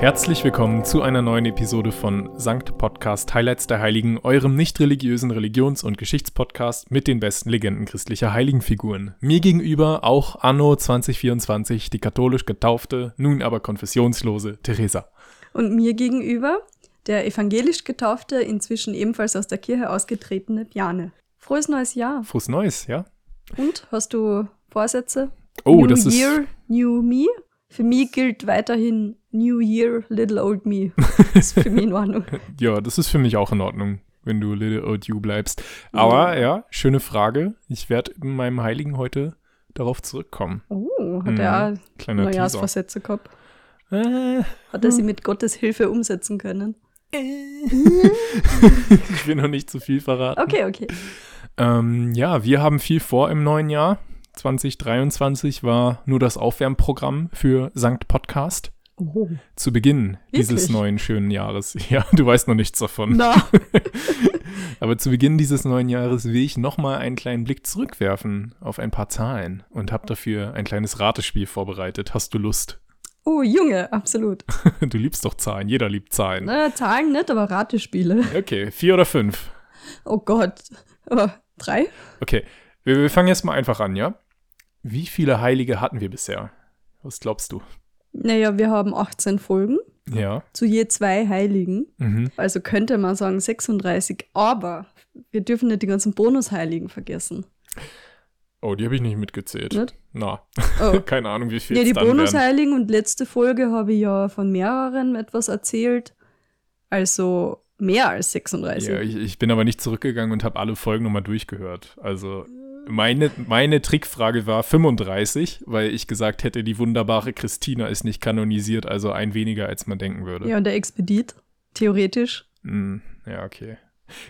Herzlich willkommen zu einer neuen Episode von Sankt Podcast Highlights der Heiligen, eurem nicht religiösen Religions- und Geschichtspodcast mit den besten Legenden christlicher Heiligenfiguren. Mir gegenüber auch Anno 2024 die katholisch getaufte, nun aber konfessionslose Theresa. Und mir gegenüber der evangelisch getaufte, inzwischen ebenfalls aus der Kirche ausgetretene Bjane. Frohes neues Jahr. Frohes Neues, ja? Und hast du Vorsätze? Oh, New das ist Year, New Me. Für mich gilt weiterhin New Year, Little Old Me. Das ist für mich in Ordnung. Ja, das ist für mich auch in Ordnung, wenn du Little Old You bleibst. Aber ja, schöne Frage. Ich werde in meinem Heiligen heute darauf zurückkommen. Oh, hat Mhm. er Kleiner Teaser. Neujahrsvorsätze gehabt? Äh, Hat er sie mit Gottes Hilfe umsetzen können? ich will noch nicht zu viel verraten. Okay, okay. Ähm, ja, wir haben viel vor im neuen Jahr. 2023 war nur das Aufwärmprogramm für Sankt Podcast. Oh. Zu Beginn dieses Wirklich? neuen schönen Jahres. Ja, du weißt noch nichts davon. Na, Aber zu Beginn dieses neuen Jahres will ich nochmal einen kleinen Blick zurückwerfen auf ein paar Zahlen und habe dafür ein kleines Ratespiel vorbereitet. Hast du Lust? oh Junge, absolut. Du liebst doch Zahlen, jeder liebt Zahlen. Na, Zahlen nicht, aber Ratespiele. Okay, vier oder fünf? Oh Gott. Oh, drei? Okay, wir, wir fangen jetzt mal einfach an, ja? Wie viele Heilige hatten wir bisher? Was glaubst du? Naja, wir haben 18 Folgen Ja. zu je zwei Heiligen. Mhm. Also könnte man sagen 36, aber wir dürfen nicht die ganzen Bonusheiligen vergessen. Oh, die habe ich nicht mitgezählt. Nicht? Na, Oh. keine Ahnung, wie viel ja, die. Bonusheiligen und letzte Folge habe ich ja von mehreren etwas erzählt. Also mehr als 36. Ja, ich, ich bin aber nicht zurückgegangen und habe alle Folgen nochmal durchgehört. Also meine, meine Trickfrage war 35, weil ich gesagt hätte, die wunderbare Christina ist nicht kanonisiert, also ein weniger, als man denken würde. Ja, und der Expedit, theoretisch, Hm, ja okay.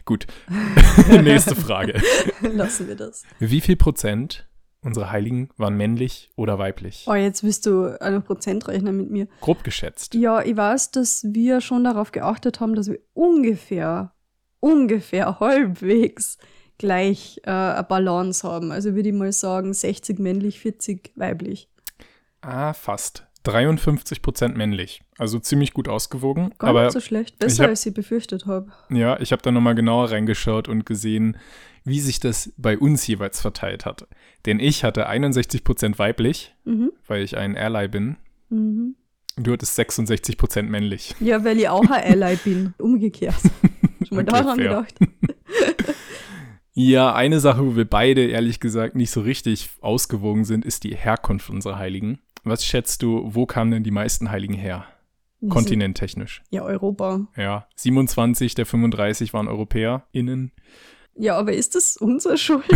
Gut. Nächste Frage. lassen wir das. Wie viel Prozent unserer Heiligen waren männlich oder weiblich? Oh, jetzt bist du einen Prozentrechner mit mir. Grob geschätzt. Ja, ich weiß, dass wir schon darauf geachtet haben, dass wir ungefähr, ungefähr halbwegs gleich äh, eine Balance haben. Also würde ich mal sagen, 60 männlich, 40 weiblich. Ah, fast. 53 Prozent männlich. Also ziemlich gut ausgewogen. Gar aber nicht so schlecht. Besser, hab- als ich befürchtet habe. Ja, ich habe da nochmal genauer reingeschaut und gesehen, wie sich das bei uns jeweils verteilt hat. Denn ich hatte 61% weiblich, Mhm. weil ich ein Ally bin. Mhm. Und du hattest 66% männlich. Ja, weil ich auch ein Ally bin. Umgekehrt. Schon mal Okay, daran fair. gedacht. Ja, eine Sache, wo wir beide ehrlich gesagt nicht so richtig ausgewogen sind, ist die Herkunft unserer Heiligen. Was schätzt du, wo kamen denn die meisten Heiligen her? Kontinenttechnisch. Ja, Europa. Ja, 27 der 35 waren EuropäerInnen. Ja, aber ist das unsere Schuld?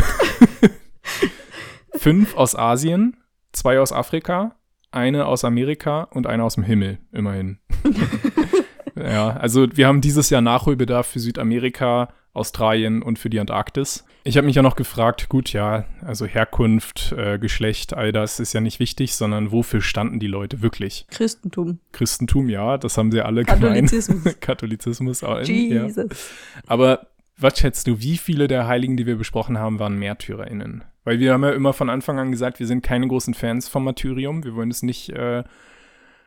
Fünf aus Asien, zwei aus Afrika, eine aus Amerika und eine aus dem Himmel, immerhin. ja, also wir haben dieses Jahr Nachholbedarf für Südamerika, Australien und für die Antarktis. Ich habe mich ja noch gefragt, gut, ja, also Herkunft, äh, Geschlecht, all das ist ja nicht wichtig, sondern wofür standen die Leute wirklich? Christentum. Christentum, ja, das haben sie alle. Katholizismus. Katholizismus, auch, ja. Jesus. Aber was schätzt du, wie viele der Heiligen, die wir besprochen haben, waren MärtyrerInnen? Weil wir haben ja immer von Anfang an gesagt, wir sind keine großen Fans vom Martyrium. Wir wollen es nicht äh,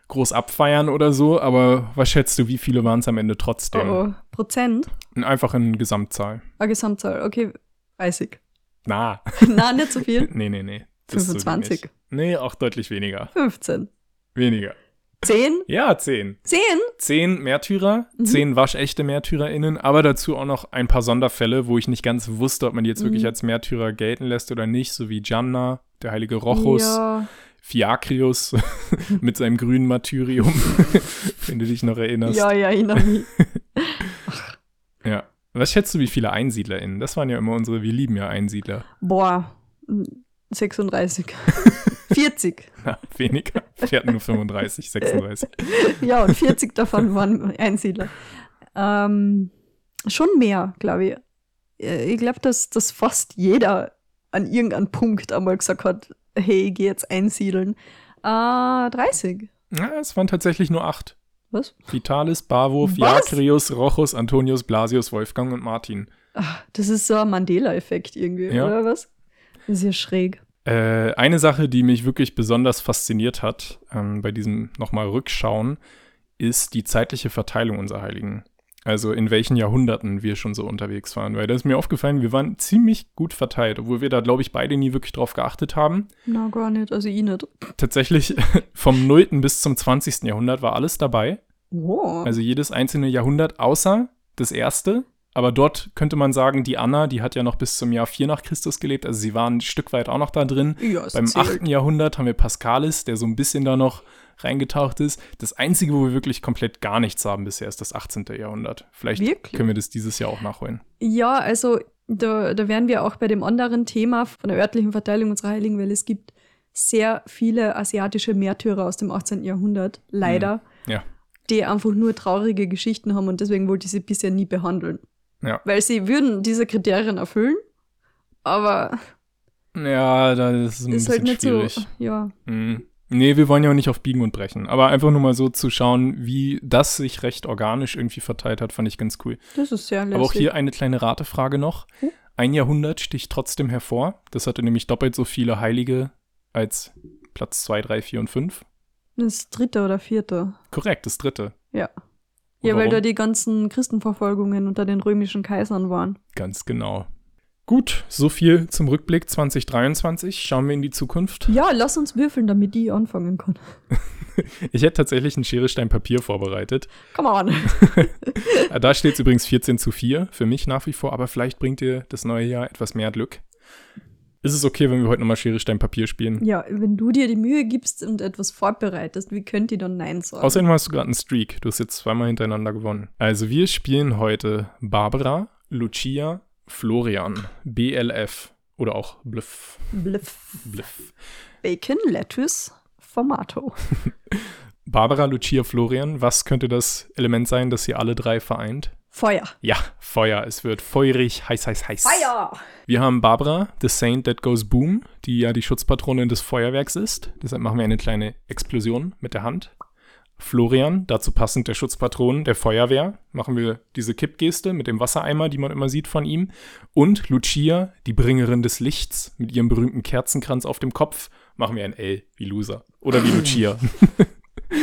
groß abfeiern oder so, aber was schätzt du, wie viele waren es am Ende trotzdem? Oh, oh. Prozent? Einfach in Gesamtzahl. Ah, Gesamtzahl. Okay, 30. Na, Nein, nicht so viel. nee, nee, nee. Das ist so 25. wenig. nee, auch deutlich weniger. 15. Weniger. 10? Ja, zehn. 10? Zehn Märtyrer, Mhm. zehn waschechte MärtyrerInnen, aber dazu auch noch ein paar Sonderfälle, wo ich nicht ganz wusste, ob man die jetzt wirklich Mhm. als Märtyrer gelten lässt oder nicht, so wie Gianna, der heilige Rochus, Ja. Fiakrius mit seinem grünen Martyrium, wenn du dich noch erinnerst. ja, ja, erinnere mich. Ja. Was schätzt du, wie viele EinsiedlerInnen? Das waren ja immer unsere, wir lieben ja Einsiedler. Boah, 36. 40. Na, weniger. Wir hatten nur 35, 36. Ja, und 40 davon waren Einsiedler. Ähm, schon mehr, glaube ich. Äh, Ich glaube, dass, dass fast jeder an irgendeinem Punkt einmal gesagt hat, hey, ich gehe jetzt einsiedeln. Äh, 30. Ja, es waren tatsächlich nur acht. Was? Vitalis, Bavo, Was? Fiakrius, Rochus, Antonius, Blasius, Wolfgang und Martin. Ach, das ist so ein Mandela-Effekt irgendwie, Ja. oder was? Das ist ja schräg. Äh, eine Sache, die mich wirklich besonders fasziniert hat, ähm, bei diesem nochmal Rückschauen, ist die zeitliche Verteilung unserer Heiligen. Also in welchen Jahrhunderten wir schon so unterwegs waren. Weil da ist mir aufgefallen, wir waren ziemlich gut verteilt, obwohl wir da, glaube ich, beide nie wirklich drauf geachtet haben. Na, gar nicht. Also ich nicht. Tatsächlich vom 0. bis zum 20. Jahrhundert war alles dabei. Wow. Also jedes einzelne Jahrhundert, außer das erste. Aber dort könnte man sagen, die Anna, die hat ja noch bis zum Jahr 4 nach Christus gelebt. Also sie war ein Stück weit auch noch da drin. ja, Beim zählt. 8. Jahrhundert haben wir Pascalis, der so ein bisschen da noch reingetaucht ist. Das Einzige, wo wir wirklich komplett gar nichts haben bisher, ist das 18. Jahrhundert. Vielleicht Wirklich? können wir das dieses Jahr auch nachholen. Ja, also da, da wären wir auch bei dem anderen Thema von der örtlichen Verteilung unserer Heiligen, weil es gibt sehr viele asiatische Märtyrer aus dem 18. Jahrhundert, leider, Ja. die einfach nur traurige Geschichten haben und deswegen wollte ich sie bisher nie behandeln. Ja. Weil sie würden diese Kriterien erfüllen, aber Ja, das ist ein ist bisschen halt nicht schwierig. so. Ja. Mhm. Nee, wir wollen ja auch nicht auf Biegen und Brechen. Aber einfach nur mal so zu schauen, wie das sich recht organisch irgendwie verteilt hat, fand ich ganz cool. Das ist sehr lässig. Aber auch hier eine kleine Ratefrage noch. Hm? Ein Jahrhundert sticht trotzdem hervor. Das hatte nämlich doppelt so viele Heilige als Platz 2, 3, 4 und 5. Das dritte oder vierte. Korrekt, das dritte. Ja. Und Ja, weil warum? da die ganzen Christenverfolgungen unter den römischen Kaisern waren. Ganz genau. Gut, so viel zum Rückblick 2023. Schauen wir in die Zukunft. Ja, lass uns würfeln, damit die anfangen kann. Ich hätte tatsächlich ein Schere, Stein, Papier vorbereitet. Come on. Da steht es übrigens 14 zu 4 für mich nach wie vor, aber vielleicht bringt dir das neue Jahr etwas mehr Glück. Ist es okay, wenn wir heute nochmal Schere, Stein, Papier spielen? Ja, wenn du dir die Mühe gibst und etwas vorbereitest, wie könnt ihr dann Nein sagen? Außerdem hast du gerade einen Streak. Du hast jetzt zweimal hintereinander gewonnen. Also wir spielen heute Barbara, Lucia, Florian, BLF oder auch Bluff. Bliff. Bluff. Bacon, Lettuce, Formato. Barbara, Lucia, Florian, was könnte das Element sein, das sie alle drei vereint? Feuer. Ja, Feuer. Es wird feurig, heiß, heiß, heiß. Feuer! Wir haben Barbara, the Saint that goes boom, die ja die Schutzpatronin des Feuerwerks ist. Deshalb machen wir eine kleine Explosion mit der Hand. Florian, dazu passend der Schutzpatron der Feuerwehr, machen wir diese Kippgeste mit dem Wassereimer, die man immer sieht von ihm. Und Lucia, die Bringerin des Lichts, mit ihrem berühmten Kerzenkranz auf dem Kopf, machen wir ein L wie Loser. Oder wie Lucia.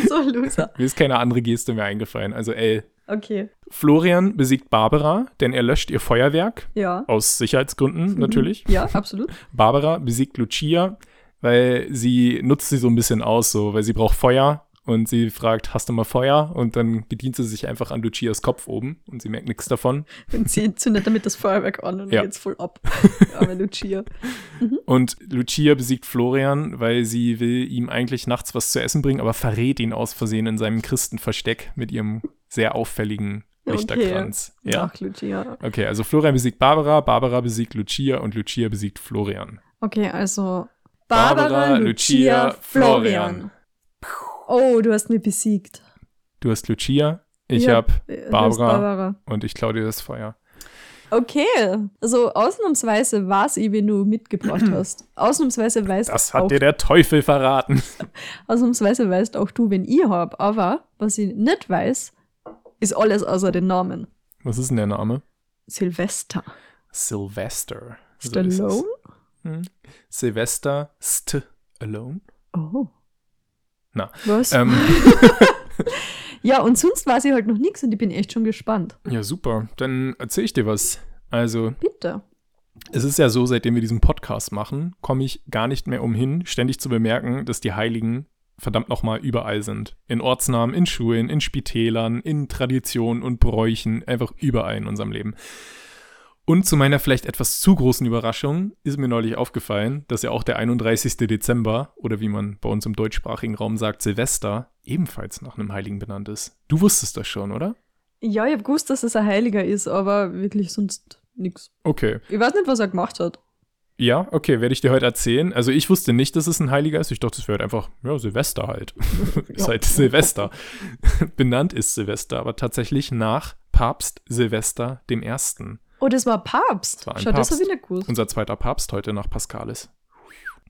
So, Loser. Mir ist keine andere Geste mehr eingefallen, also L. Okay. Florian besiegt Barbara, denn er löscht ihr Feuerwerk. Ja. Aus Sicherheitsgründen natürlich. Ja, absolut. Barbara besiegt Lucia, weil sie nutzt sie so ein bisschen aus, so, weil sie braucht Feuer und sie fragt, hast du mal Feuer? Und dann bedient sie sich einfach an Lucias Kopf oben und sie merkt nichts davon. Und sie zündet damit das Feuerwerk an und Ja. geht's voll ab. Arme Lucia. Und Lucia besiegt Florian, weil sie will ihm eigentlich nachts was zu essen bringen, aber verrät ihn aus Versehen in seinem Christenversteck mit ihrem sehr auffälligen Okay. Lichterkranz. Ja. Ach, Lucia. Okay, also Florian besiegt Barbara, Barbara besiegt Lucia und Lucia besiegt Florian. Okay, also Barbara, Lucia, Florian. Oh, du hast mich besiegt. Du hast Lucia, ich Ja, hab du Barbara. Barbara. und ich klaue dir das Feuer. Okay, also ausnahmsweise weiß ich, wen du mitgebracht hast. Ausnahmsweise weißt Das auch, hat dir der Teufel verraten. ausnahmsweise weißt auch du, wen ich hab. Aber was ich nicht weiß, ist alles außer den Namen. Was ist denn der Name? Silvester. Sylvester. So ist es. Stallone? Hm. Sylvester St. Alone. Oh. Na, Was? Ähm, ja, und sonst weiß ich halt noch nichts und ich bin echt schon gespannt. ja, super. Dann erzähle ich dir was. Also, Bitte. es ist ja so, seitdem wir diesen Podcast machen, komme ich gar nicht mehr umhin, ständig zu bemerken, dass die Heiligen verdammt nochmal überall sind. In Ortsnamen, in Schulen, in Spitälern, in Traditionen und Bräuchen, einfach überall in unserem Leben. Und zu meiner vielleicht etwas zu großen Überraschung ist mir neulich aufgefallen, dass ja auch der 31. Dezember, oder wie man bei uns im deutschsprachigen Raum sagt, Silvester, ebenfalls nach einem Heiligen benannt ist. Du wusstest das schon, oder? Ja, ich hab gewusst, dass es ein Heiliger ist, aber wirklich sonst nix. Okay. Ich weiß nicht, was er gemacht hat. Ja, okay, werde ich dir heute erzählen. Also ich wusste nicht, dass es ein Heiliger ist. Ich dachte, es wäre halt einfach, ja, Silvester halt. ist halt Silvester. Benannt ist Silvester, aber tatsächlich nach Papst Silvester dem Ersten. Oh, das war Papst. Das war Schau, das Papst. habe ich nicht gewusst. Unser zweiter Papst heute nach Paschalis.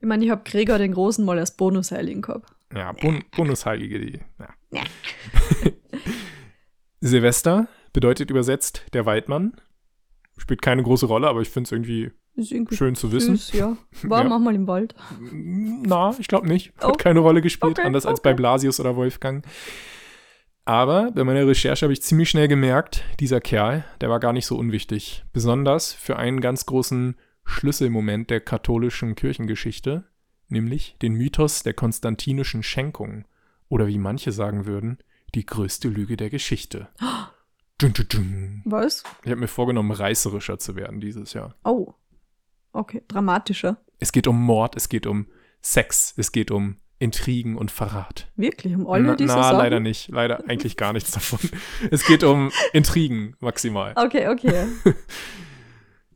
Ich meine, ich habe Gregor den Großen mal als Bonusheiligen gehabt. Ja, Bun Bundesheilige, die. Ja. Silvester bedeutet übersetzt der Waldmann. Spielt keine große Rolle, aber ich finde es irgendwie irgendwie schön zu wissen. süß, ja. War Ja. manchmal im Wald. Na, ich glaube nicht. Hat Oh. keine Rolle gespielt, Okay, anders als okay. bei Blasius oder Wolfgang. Aber bei meiner Recherche habe ich ziemlich schnell gemerkt, dieser Kerl, der war gar nicht so unwichtig. Besonders für einen ganz großen Schlüsselmoment der katholischen Kirchengeschichte, nämlich den Mythos der konstantinischen Schenkung. Oder wie manche sagen würden, die größte Lüge der Geschichte. Dun, dun, dun. Was? Ich habe mir vorgenommen, reißerischer zu werden dieses Jahr. Oh. Okay, dramatischer. Es geht um Mord, es geht um Sex, es geht um Intrigen und Verrat. Wirklich, um alle diese na Sachen? leider nicht. Leider eigentlich gar nichts davon. Es geht um Intrigen maximal. Okay, okay.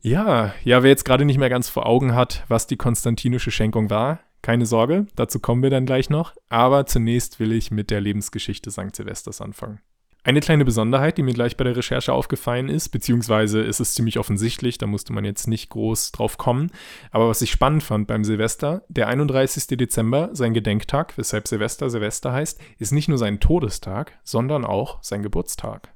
Ja, ja, wer jetzt gerade nicht mehr ganz vor Augen hat, was die konstantinische Schenkung war, keine Sorge, dazu kommen wir dann gleich noch. Aber zunächst will ich mit der Lebensgeschichte St. Silvesters anfangen. Eine kleine Besonderheit, die mir gleich bei der Recherche aufgefallen ist, beziehungsweise ist es ziemlich offensichtlich, da musste man jetzt nicht groß drauf kommen. Aber was ich spannend fand beim Silvester, der 31. Dezember, sein Gedenktag, weshalb Silvester Silvester heißt, ist nicht nur sein Todestag, sondern auch sein Geburtstag.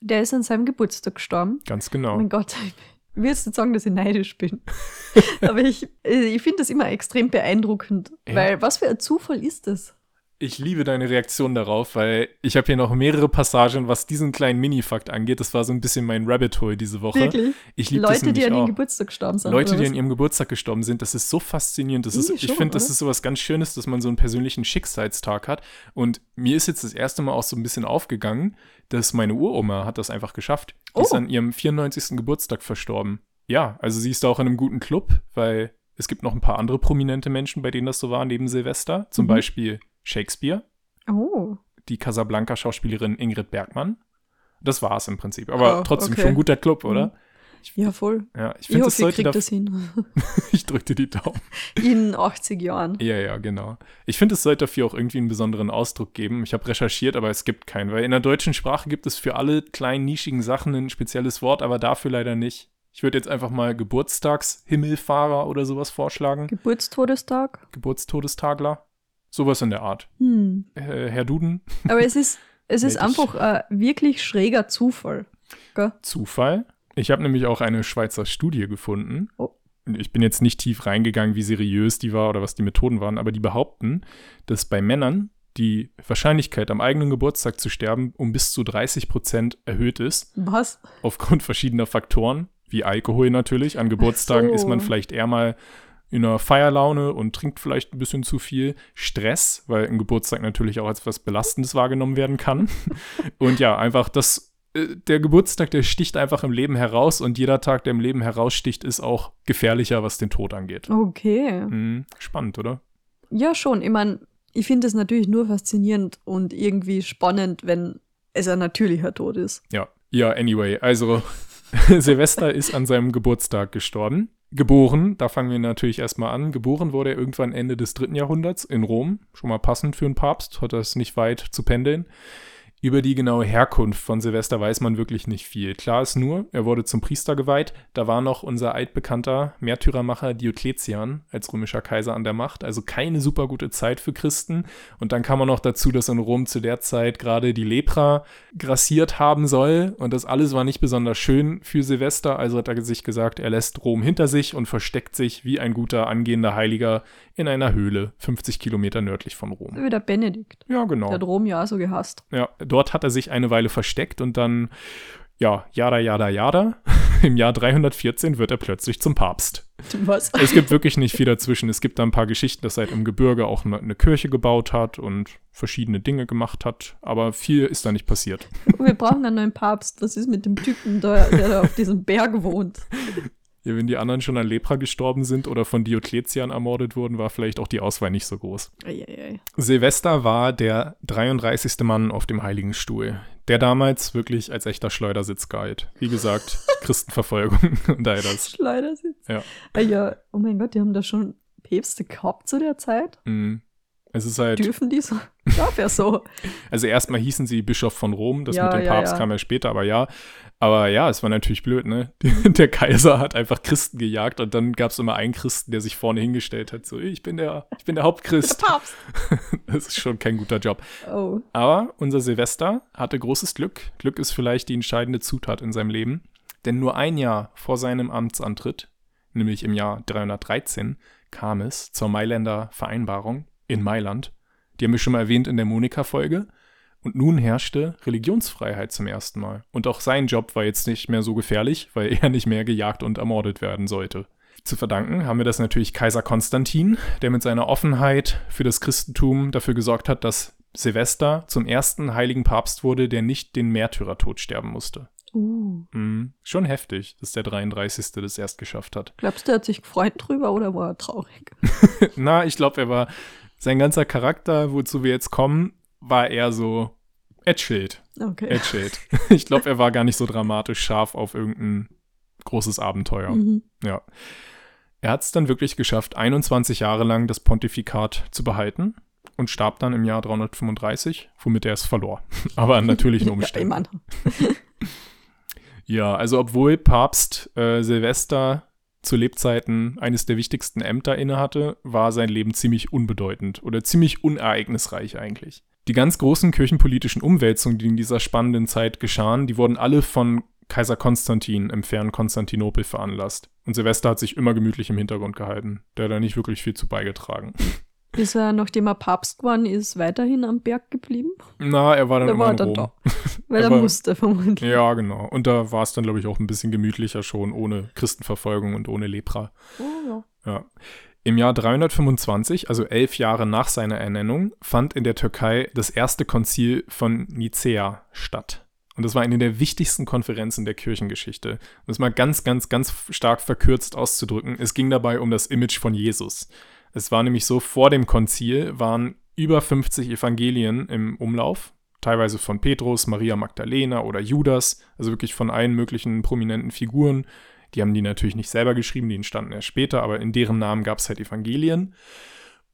Der ist an seinem Geburtstag gestorben. Ganz genau. mein Gott, ich will jetzt nicht sagen, dass ich neidisch bin. Aber ich, ich finde das immer extrem beeindruckend. Ja. Weil was für ein Zufall ist das? Ich liebe deine Reaktion darauf, weil ich habe hier noch mehrere Passagen, was diesen kleinen Minifakt angeht. Das war so ein bisschen mein Rabbit Hole diese Woche. Wirklich? Ich liebe das Leute, die an ihrem. Geburtstag gestorben sind. Leute, die an ihrem Geburtstag gestorben sind, das ist so faszinierend. Das ist, ich schon, finde, das ist sowas ganz Schönes, dass man so einen persönlichen Schicksalstag hat. Und mir ist jetzt das erste Mal auch so ein bisschen aufgegangen, dass meine Uroma hat das einfach geschafft. Die ist Oh. an ihrem 94. Geburtstag verstorben. Ja, also sie ist da auch in einem guten Club, weil es gibt noch ein paar andere prominente Menschen, bei denen das so war, neben Silvester. Zum Mhm. Beispiel Shakespeare, Oh, die Casablanca-Schauspielerin Ingrid Bergmann. Das war es im Prinzip. Aber Oh, trotzdem okay. schon ein guter Club, oder? ja, voll. Ja, ich Ich, hoffe, ihr kriegt da. das hin. Ich drücke dir die Daumen. In 80 Jahren. Ja, ja, genau. Ich finde, es sollte dafür auch irgendwie einen besonderen Ausdruck geben. Ich habe recherchiert, aber es gibt keinen, weil in der deutschen Sprache gibt es für alle kleinen, nischigen Sachen ein spezielles Wort, aber dafür leider nicht. Ich würde jetzt einfach mal Geburtstagshimmelfahrer oder sowas vorschlagen. Geburtstodestag? Geburtstodestagler. Sowas in der Art. Hm. Äh, Herr Duden, Aber es ist, es ist einfach ein wirklich schräger Zufall. Gell? Zufall. Ich habe nämlich auch eine Schweizer Studie gefunden. Oh. Ich bin jetzt nicht tief reingegangen, wie seriös die war oder was die Methoden waren, aber die behaupten, dass bei Männern die Wahrscheinlichkeit, am eigenen Geburtstag zu sterben, um bis zu 30 Prozent erhöht ist, Was? aufgrund verschiedener Faktoren, wie Alkohol natürlich. An Geburtstagen so. ist man vielleicht eher mal in einer Feierlaune und trinkt vielleicht ein bisschen zu viel. Stress, weil ein Geburtstag natürlich auch als etwas Belastendes wahrgenommen werden kann. und ja, einfach das, äh, der Geburtstag, der sticht einfach im Leben heraus und jeder Tag, der im Leben heraussticht, ist auch gefährlicher, was den Tod angeht. Okay. Mhm, spannend, oder? Ja, schon. Ich meine, ich finde es natürlich nur faszinierend und irgendwie spannend, wenn es ein natürlicher Tod ist. Ja. Ja, anyway, also Silvester ist an seinem Geburtstag gestorben. Geboren, da fangen wir natürlich erstmal an. Geboren wurde er irgendwann Ende des dritten Jahrhunderts in Rom. Schon mal passend für einen Papst, hat das nicht weit zu pendeln. Über die genaue Herkunft von Silvester weiß man wirklich nicht viel. Klar ist nur, er wurde zum Priester geweiht. Da war noch unser altbekannter Märtyrermacher Diokletian als römischer Kaiser an der Macht. Also keine super gute Zeit für Christen. Und dann kam man noch dazu, dass in Rom zu der Zeit gerade die Lepra grassiert haben soll. Und das alles war nicht besonders schön für Silvester. Also hat er sich gesagt, er lässt Rom hinter sich und versteckt sich wie ein guter angehender Heiliger in einer Höhle, 50 Kilometer nördlich von Rom. Wie der Benedikt. Ja, genau. Der hat Rom ja so gehasst. Ja, dort hat er sich eine Weile versteckt und dann, ja, jada, jada, jada. Im Jahr 314 wird er plötzlich zum Papst. Was? Es gibt wirklich nicht viel dazwischen. Es gibt da ein paar Geschichten, dass er halt im Gebirge auch eine, eine Kirche gebaut hat und verschiedene Dinge gemacht hat, aber viel ist da nicht passiert. Wir brauchen einen neuen Papst. Was ist mit dem Typen, da, der da auf diesem Berg wohnt? Ja, wenn die anderen schon an Lepra gestorben sind oder von Diokletian ermordet wurden, war vielleicht auch die Auswahl nicht so groß. Eieiei. Silvester war der 33. Mann auf dem Heiligen Stuhl, der damals wirklich als echter Schleudersitz galt. Wie gesagt, Christenverfolgung und all das. Schleudersitz. Ja. Ja, oh mein Gott, die haben da schon Päpste gehabt zu der Zeit. Mm. Es ist halt, Dürfen die so? Ja so. also erstmal hießen sie Bischof von Rom, das Ja, mit dem ja, Papst ja. kam ja später, aber ja. Aber ja, es war natürlich blöd, ne? Der Kaiser hat einfach Christen gejagt und dann gab es immer einen Christen, der sich vorne hingestellt hat, so, ich bin der, ich bin der Hauptchrist. Papst. Das ist schon kein guter Job. Oh. Aber unser Silvester hatte großes Glück. Glück ist vielleicht die entscheidende Zutat in seinem Leben. Denn nur ein Jahr vor seinem Amtsantritt, nämlich im Jahr 313, kam es zur Mailänder Vereinbarung in Mailand. Die haben wir schon mal erwähnt in der Monika-Folge. Und nun herrschte Religionsfreiheit zum ersten Mal. Und auch sein Job war jetzt nicht mehr so gefährlich, weil er nicht mehr gejagt und ermordet werden sollte. Zu verdanken haben wir das natürlich Kaiser Konstantin, der mit seiner Offenheit für das Christentum dafür gesorgt hat, dass Silvester zum ersten heiligen Papst wurde, der nicht den Märtyrertod sterben musste. Uh. Mhm. Schon heftig, dass der 33. das erst geschafft hat. Glaubst du, er hat sich gefreut drüber oder war er traurig? Na, ich glaube, er war, sein ganzer Charakter, wozu wir jetzt kommen, war eher so, chillt. Okay. Chillt. Ich glaube, er war gar nicht so dramatisch scharf auf irgendein großes Abenteuer. Mhm. Ja. Er hat es dann wirklich geschafft, 21 Jahre lang das Pontifikat zu behalten und starb dann im Jahr 335, womit er es verlor. Aber an natürlichen Ja, Umständen. Ja, also obwohl Papst äh, Silvester zu Lebzeiten eines der wichtigsten Ämter innehatte, war sein Leben ziemlich unbedeutend oder ziemlich unereignisreich eigentlich. Die ganz großen kirchenpolitischen Umwälzungen, die in dieser spannenden Zeit geschahen, die wurden alle von Kaiser Konstantin im fernen Konstantinopel veranlasst. Und Silvester hat sich immer gemütlich im Hintergrund gehalten. Der hat da nicht wirklich viel zu beigetragen. Ist er, nachdem er Papst geworden ist, weiterhin am Berg geblieben? Na, er war dann immer war in dann da. Weil er Aber- musste vermutlich. Ja, genau. Und da war es dann, glaube ich, auch ein bisschen gemütlicher schon, ohne Christenverfolgung und ohne Lepra. Oh, ja. Ja. Im Jahr 325, also elf Jahre nach seiner Ernennung, fand in der Türkei das erste Konzil von Nicäa statt. Und das war eine der wichtigsten Konferenzen der Kirchengeschichte. Um das mal ganz, ganz, ganz stark verkürzt auszudrücken. Es ging dabei um das Image von Jesus. Es war nämlich so, vor dem Konzil waren über 50 Evangelien im Umlauf, teilweise von Petrus, Maria Magdalena oder Judas, also wirklich von allen möglichen prominenten Figuren. Die haben die natürlich nicht selber geschrieben, die entstanden erst später, aber in deren Namen gab es halt Evangelien.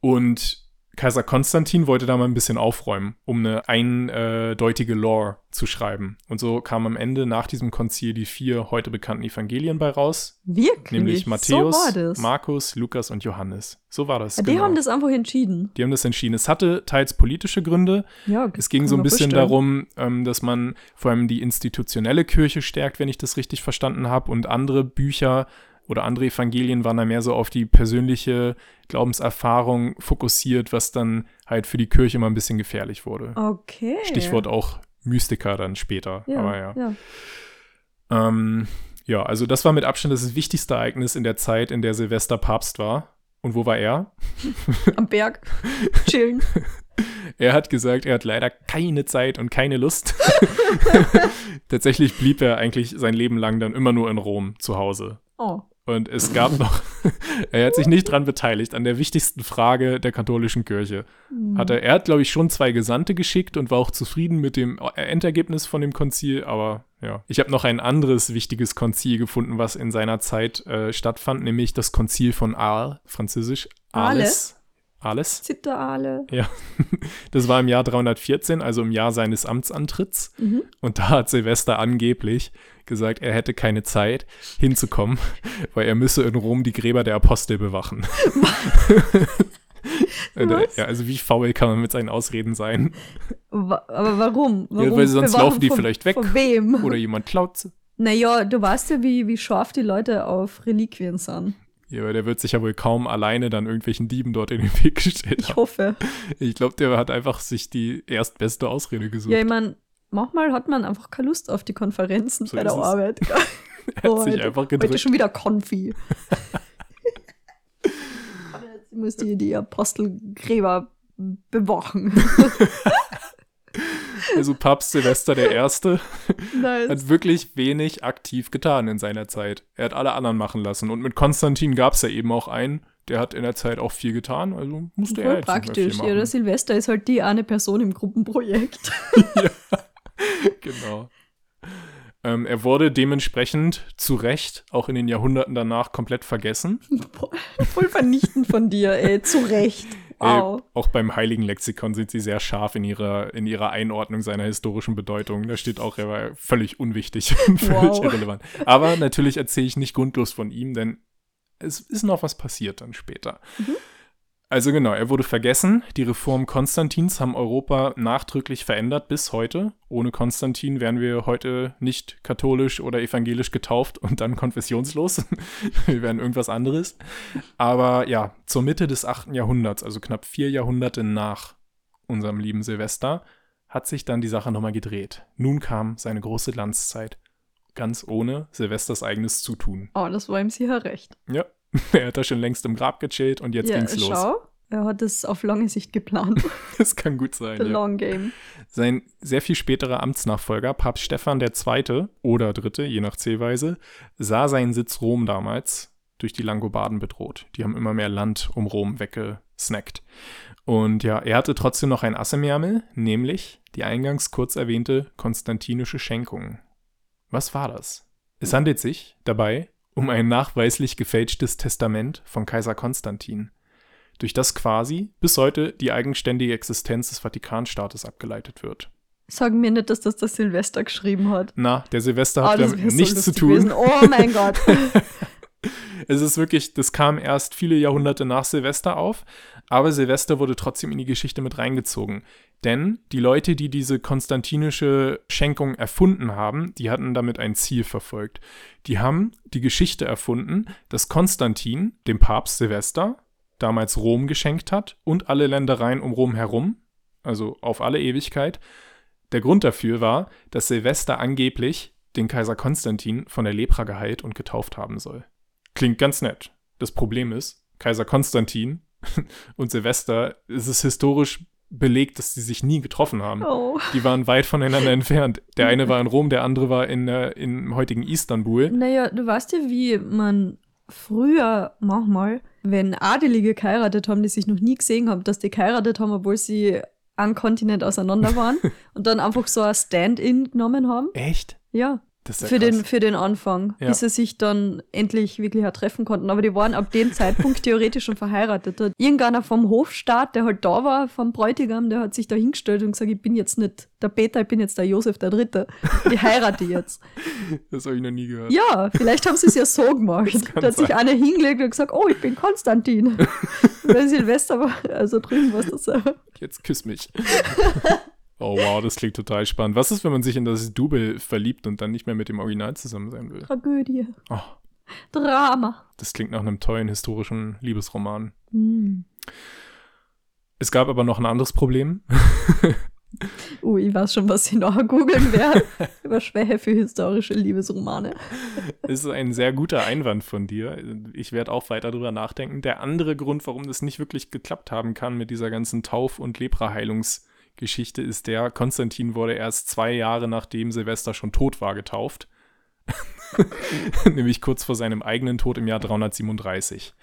Und Kaiser Konstantin wollte da mal ein bisschen aufräumen, um eine eindeutige Lore zu schreiben. Und so kamen am Ende nach diesem Konzil die vier heute bekannten Evangelien bei raus, Wirklich? nämlich so Matthäus, das. Markus, Lukas und Johannes. So war das. Ja, die genau. haben das einfach entschieden. die haben das entschieden. Es hatte teils politische Gründe, Ja, es ging so ein bisschen vorstellen. darum, ähm, dass man vor allem die institutionelle Kirche stärkt, wenn ich das richtig verstanden habe. Und andere Bücher oder andere Evangelien waren da mehr so auf die persönliche Glaubenserfahrung fokussiert, was dann halt für die Kirche mal ein bisschen gefährlich wurde. Okay. Stichwort auch Mystiker dann später. Ja, Aber ja. ja. Ähm, ja, also das war mit Abstand das wichtigste Ereignis in der Zeit, in der Silvester Papst war. Und wo war er? Am Berg. Chillen. Er hat gesagt, er hat leider keine Zeit und keine Lust. Tatsächlich blieb er eigentlich sein Leben lang dann immer nur in Rom zu Hause. Oh. Und es gab noch, er hat sich nicht dran beteiligt, an der wichtigsten Frage der katholischen Kirche. Hat er, er hat, glaube ich, schon zwei Gesandte geschickt und war auch zufrieden mit dem Endergebnis von dem Konzil, aber ja. Ich habe noch ein anderes wichtiges Konzil gefunden, was in seiner Zeit äh, stattfand, nämlich das Konzil von Arles, französisch Arles. Arles. Zitterale. Ja, das war im Jahr 314, also im Jahr seines Amtsantritts. Mhm. Und da hat Silvester angeblich gesagt, er hätte keine Zeit hinzukommen, weil er müsse in Rom die Gräber der Apostel bewachen. Äh, ja, also wie faul kann man mit seinen Ausreden sein? Wa aber warum? warum? weil sonst Bewachen laufen die von- vielleicht weg. Von wem? Oder jemand klaut sie. Naja, du weißt ja, wie, wie scharf die Leute auf Reliquien sind. Ja, aber der wird sich ja wohl kaum alleine dann irgendwelchen Dieben dort in den Weg gestellt Ich haben. hoffe. Ich glaube, der hat einfach sich die erstbeste Ausrede gesucht. Ja, ich meine, manchmal hat man einfach keine Lust auf die Konferenzen So bei der. Arbeit. er Oh, hat sich heute- einfach Heute gedrückt. schon wieder Konfi. Jetzt muss die, die Apostelgräber bewachen. Also Papst Silvester der Erste nice. hat wirklich wenig aktiv getan in seiner Zeit. Er hat alle anderen machen lassen. Und mit Konstantin gab es ja eben auch einen, der hat in der Zeit auch viel getan. Also musste er Voll jetzt nicht mehr praktisch. viel Ja, der. Silvester ist halt die eine Person im Gruppenprojekt. genau. Ähm, er wurde dementsprechend zu Recht auch in den Jahrhunderten danach komplett vergessen. Voll vernichtend von dir, ey. Zu Recht. Wow. Äh, auch beim Heiligen Lexikon sind sie sehr scharf in ihrer, in ihrer Einordnung seiner historischen Bedeutung. Da steht auch, er war völlig unwichtig und völlig Wow. irrelevant. Aber natürlich erzähle ich nicht grundlos von ihm, denn es ist noch was passiert dann später. Mhm. Also genau, er wurde vergessen. Die Reformen Konstantins haben Europa nachdrücklich verändert bis heute. Ohne Konstantin wären wir heute nicht katholisch oder evangelisch getauft und dann konfessionslos. wir wären irgendwas anderes. Aber ja, zur Mitte des 8. Jahrhunderts, also knapp vier Jahrhunderte nach unserem lieben Silvester, hat sich dann die Sache nochmal gedreht. Nun kam seine große Glanzzeit. Ganz ohne Silvesters eigenes Zutun. Oh, das war ihm sicher recht. Ja, er hat da schon längst im Grab gechillt und jetzt ja, ging's los. schau, er hat es auf lange Sicht geplant. Das kann gut sein. The Ja. long game. Sein sehr viel späterer Amtsnachfolger, Papst Stephan II. oder Dritte, je nach Zählweise, sah seinen Sitz Rom damals durch die Langobarden bedroht. Die haben immer mehr Land um Rom weggesnackt. Und ja, er hatte trotzdem noch ein Ass im Ärmel, nämlich die eingangs kurz erwähnte konstantinische Schenkung. Was war das? Es handelt sich dabei um ein nachweislich gefälschtes Testament von Kaiser Konstantin, durch das quasi bis heute die eigenständige Existenz des Vatikanstaates abgeleitet wird. Sag mir nicht, dass das der Silvester geschrieben hat. Na, der Silvester Ah, hat das damit wär so nichts zu tun. gewesen. Oh mein Gott. Es ist wirklich, das kam erst viele Jahrhunderte nach Silvester auf, aber Silvester wurde trotzdem in die Geschichte mit reingezogen. Denn die Leute, die diese konstantinische Schenkung erfunden haben, die hatten damit ein Ziel verfolgt. Die haben die Geschichte erfunden, dass Konstantin dem Papst Silvester damals Rom geschenkt hat und alle Ländereien um Rom herum, also auf alle Ewigkeit. Der Grund dafür war, dass Silvester angeblich den Kaiser Konstantin von der Lepra geheilt und getauft haben soll. Klingt ganz nett. Das Problem ist, Kaiser Konstantin und Silvester, es ist historisch belegt, dass sie sich nie getroffen haben. Oh. Die waren weit voneinander entfernt. Der eine war in Rom, der andere war in, äh, im heutigen Istanbul. Naja, du weißt ja, wie man früher manchmal, wenn Adelige geheiratet haben, die sich noch nie gesehen haben, dass die geheiratet haben, obwohl sie einen Kontinent auseinander waren und dann einfach so ein Stand-in genommen haben. Echt? Ja für, krass. den, für den Anfang, Ja. bis sie sich dann endlich wirklich auch treffen konnten. Aber die waren ab dem Zeitpunkt theoretisch schon verheiratet. Irgendeiner vom Hofstaat, der halt da war, vom Bräutigam, der hat sich da hingestellt und gesagt, ich bin jetzt nicht der Peter, ich bin jetzt der Josef der Dritte. Ich heirate jetzt. Das habe ich noch nie gehört. Ja, vielleicht haben sie es ja so gemacht. Das Da hat sich sein. einer hingelegt und gesagt, oh, ich bin Konstantin. Weil Silvester war, also drüben war das so. Jetzt küss mich. Oh wow, das klingt total spannend. Was ist, wenn man sich in das Double verliebt und dann nicht mehr mit dem Original zusammen sein will? Tragödie. Oh, Drama. das klingt nach einem tollen historischen Liebesroman. Hm. Es gab aber noch ein anderes Problem. Oh, ich weiß schon, was ich nachher googeln werde. Über Schwäche für historische Liebesromane. Es ist ein sehr guter Einwand von dir. Ich werde auch weiter drüber nachdenken. Der andere Grund, warum das nicht wirklich geklappt haben kann mit dieser ganzen Tauf- und Lepraheilungsgeschichte, ist der, Konstantin wurde erst zwei Jahre nachdem Silvester schon tot war getauft. Nämlich kurz vor seinem eigenen Tod im Jahr 337.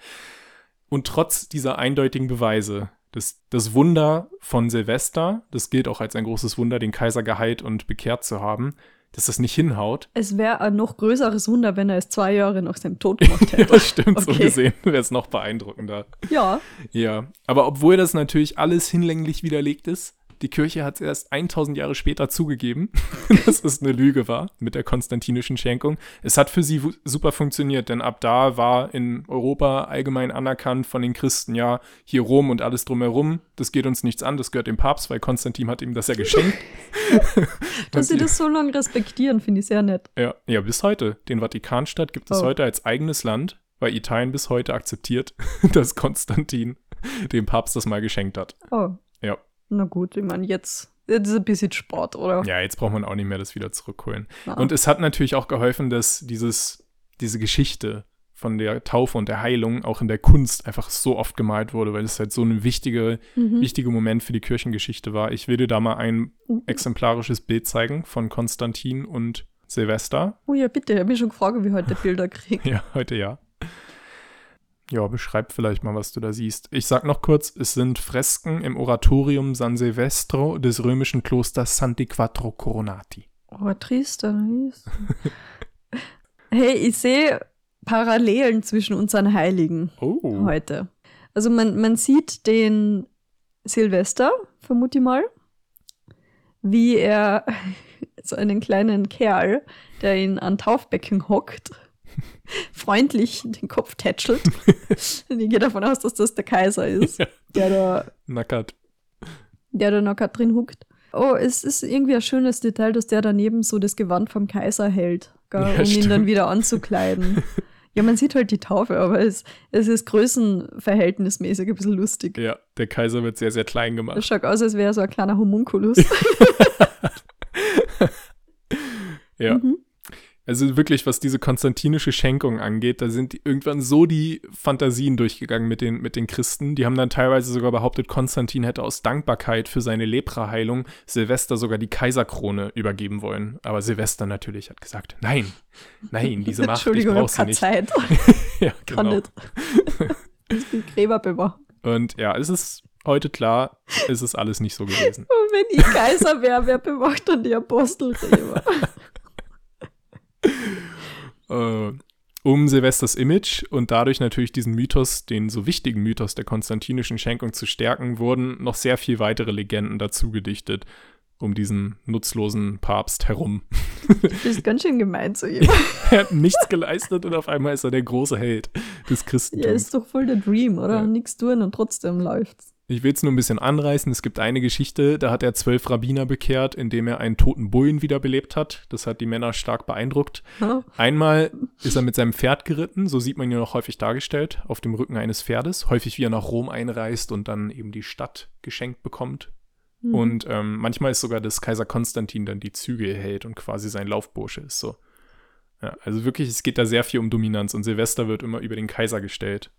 Und trotz dieser eindeutigen Beweise, das, das Wunder von Silvester, das gilt auch als ein großes Wunder, den Kaiser geheilt und bekehrt zu haben, dass das nicht hinhaut, Es wäre ein noch größeres Wunder, wenn er es zwei Jahre nach seinem Tod gemacht hätte. Ja, stimmt, so Okay. gesehen wäre es noch beeindruckender. ja, Ja, aber obwohl das natürlich alles hinlänglich widerlegt ist, die Kirche hat es erst 1000 Jahre später zugegeben, dass es eine Lüge war mit der konstantinischen Schenkung. Es hat für sie super funktioniert, denn ab da war in Europa allgemein anerkannt von den Christen, ja, hier Rom und alles drumherum, das geht uns nichts an, das gehört dem Papst, weil Konstantin hat ihm das ja geschenkt. dass sie das so lange respektieren, finde ich sehr nett. Ja, ja, bis heute. Den Vatikanstadt gibt es Oh. heute als eigenes Land, weil Italien bis heute akzeptiert, dass Konstantin dem Papst das mal geschenkt hat. Oh. Na gut, ich meine, jetzt, jetzt ist ein bisschen Sport, oder? Ja, jetzt braucht man auch nicht mehr das wieder zurückholen. Na. Und es hat natürlich auch geholfen, dass dieses, diese Geschichte von der Taufe und der Heilung auch in der Kunst einfach so oft gemalt wurde, weil es halt so ein wichtige, Mhm. wichtiger Moment für die Kirchengeschichte war. Ich will dir da mal ein Mhm. exemplarisches Bild zeigen von Konstantin und Silvester. Oh ja, bitte, ich habe mich schon gefragt, wie heute Bilder kriege. Ja, heute ja. Ja, beschreib vielleicht mal, was du da siehst. Ich sag noch kurz, es sind Fresken im Oratorium San Silvestro des römischen Klosters Santi Quattro Coronati. Oh, triste. hey, ich sehe Parallelen zwischen unseren Heiligen Oh. heute. Also man, man sieht den Silvester, vermute ich mal, wie er so einen kleinen Kerl, der in ein Taufbecken hockt, freundlich den Kopf tätschelt. Und ich gehe davon aus, dass das der Kaiser ist, Ja. der da Nackert. der da grad drin huckt. Oh, es ist irgendwie ein schönes Detail, dass der daneben so das Gewand vom Kaiser hält, gell, Ja, um ihn dann stimmt. wieder anzukleiden. Ja, man sieht halt die Taufe, aber es, es ist größenverhältnismäßig ein bisschen lustig. Ja, der Kaiser wird sehr, sehr klein Es gemacht. schaut aus, als wäre er so ein kleiner Homunculus. Ja. Mhm. Also wirklich, was diese konstantinische Schenkung angeht, da sind irgendwann so die Fantasien durchgegangen mit den, mit den Christen. Die haben dann teilweise sogar behauptet, Konstantin hätte aus Dankbarkeit für seine Lepraheilung Silvester sogar die Kaiserkrone übergeben wollen. Aber Silvester natürlich hat gesagt, nein, nein, diese Macht, ich Entschuldigung, ich brauche sie keine nicht. Zeit. Ja, Kann genau. nicht. Ich bin Gräber bewachen. Und ja, es ist heute klar, es ist alles nicht so gewesen. Und wenn ich Kaiser wäre, wer bewacht dann die Apostelgräber? äh, um Silvesters Image und dadurch natürlich diesen Mythos, den so wichtigen Mythos der konstantinischen Schenkung zu stärken, wurden noch sehr viel weitere Legenden dazu gedichtet, um diesen nutzlosen Papst herum. Du bist ganz schön gemein zu ihm. er hat nichts geleistet und auf einmal ist er der große Held des Ja, Christentums. ist doch voll der Dream, oder? Ja. Nichts tun und trotzdem läuft's. Ich will es nur ein bisschen anreißen. Es gibt eine Geschichte, da hat er zwölf Rabbiner bekehrt, indem er einen toten Bullen wiederbelebt hat. Das hat die Männer stark beeindruckt. Ha? Einmal ist er mit seinem Pferd geritten, so sieht man ihn auch häufig dargestellt, auf dem Rücken eines Pferdes. Häufig wie er nach Rom einreist und dann eben die Stadt geschenkt bekommt. Mhm. Und ähm, manchmal ist sogar das Kaiser Konstantin dann die Züge hält und quasi sein Laufbursche ist so. Ja, also wirklich, es geht da sehr viel um Dominanz und Silvester wird immer über den Kaiser gestellt.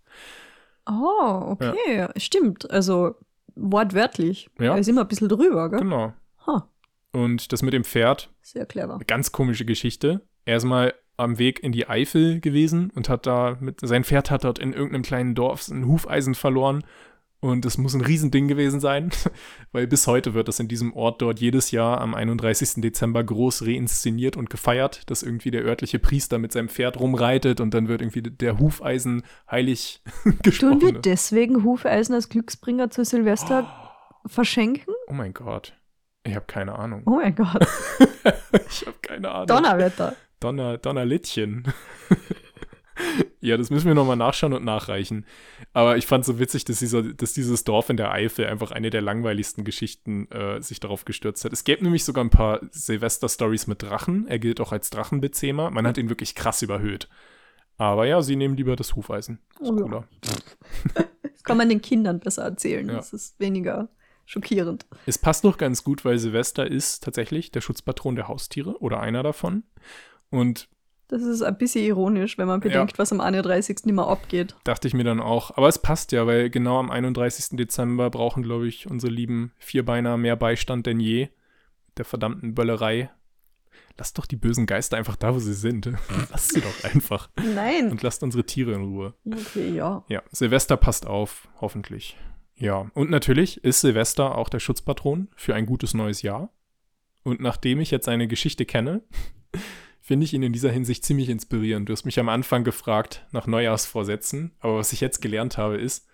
Oh, okay. Stimmt. Also wortwörtlich. Ja. Er ist immer ein bisschen drüber, gell? Genau. Ha, Und das mit dem Pferd, sehr clever. ganz komische Geschichte. Er ist mal am Weg in die Eifel gewesen und hat da mit, sein Pferd hat dort in irgendeinem kleinen Dorf ein Hufeisen verloren. Und es muss ein Riesending gewesen sein, weil bis heute wird das in diesem Ort dort jedes Jahr am 31. Dezember groß reinszeniert und gefeiert, dass irgendwie der örtliche Priester mit seinem Pferd rumreitet und dann wird irgendwie der Hufeisen heilig Tun wir gesprochen. deswegen Hufeisen als Glücksbringer zu Silvester verschenken? Oh mein Gott. Ich habe keine Ahnung. Oh mein Gott. Ich habe keine Ahnung. Donnerwetter. Donner, Donnerlittchen. Ja, das müssen wir nochmal nachschauen und nachreichen. Aber ich fand so witzig, dass, dieser, dass dieses Dorf in der Eifel einfach eine der langweiligsten Geschichten äh, sich darauf gestürzt hat. Es gäbe nämlich sogar ein paar Silvester-Stories mit Drachen. Er gilt auch als Drachenbezähmer. Man hat ihn wirklich krass überhöht. Aber ja, sie nehmen lieber das Hufeisen. Ist Oh ja. cooler. Das kann man den Kindern besser erzählen. Ja. Das ist weniger schockierend. Es passt noch ganz gut, weil Silvester ist tatsächlich der Schutzpatron der Haustiere oder einer davon. Und Das ist ein bisschen ironisch, wenn man bedenkt, was am 31. immer abgeht. Dachte ich mir dann auch. Aber es passt ja, weil genau am 31. Dezember brauchen, glaube ich, unsere lieben Vierbeiner mehr Beistand denn je. Der verdammten Böllerei. Lasst doch die bösen Geister einfach da, wo sie sind. Lasst sie doch einfach. Nein. Und lasst unsere Tiere in Ruhe. Okay, ja. Ja, Silvester passt auf, hoffentlich. Ja, und natürlich ist Silvester auch der Schutzpatron für ein gutes neues Jahr. Und nachdem ich jetzt seine Geschichte kenne, finde ich ihn in dieser Hinsicht ziemlich inspirierend. Du hast mich am Anfang gefragt nach Neujahrsvorsätzen, aber was ich jetzt gelernt habe ist,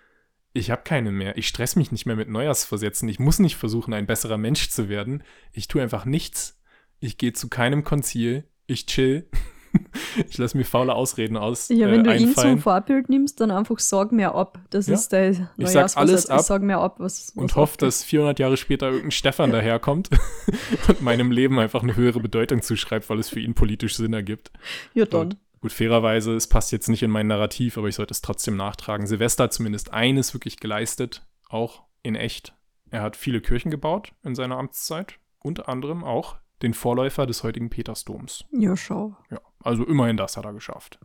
ich habe keine mehr. Ich stress mich nicht mehr mit Neujahrsvorsätzen. Ich muss nicht versuchen, ein besserer Mensch zu werden. Ich tue einfach nichts. Ich gehe zu keinem Konzil. Ich chill. ich lasse mir faule Ausreden aus. Ja, wenn äh, du ihn zum Vorbild nimmst, dann einfach sag mir ab. Das Ja. ist der Ich sag alles ab Ich sag mir ab, was. was und hoffe, dass 400 Jahre später irgendein Stefan daherkommt und meinem Leben einfach eine höhere Bedeutung zuschreibt, weil es für ihn politisch Sinn ergibt. Ja, dann. Und gut, fairerweise, es passt jetzt nicht in mein Narrativ, aber ich sollte es trotzdem nachtragen. Silvester hat zumindest eines wirklich geleistet, auch in echt. Er hat viele Kirchen gebaut in seiner Amtszeit, unter anderem auch den Vorläufer des heutigen Petersdoms. Ja, schau. Ja, also immerhin das hat er geschafft.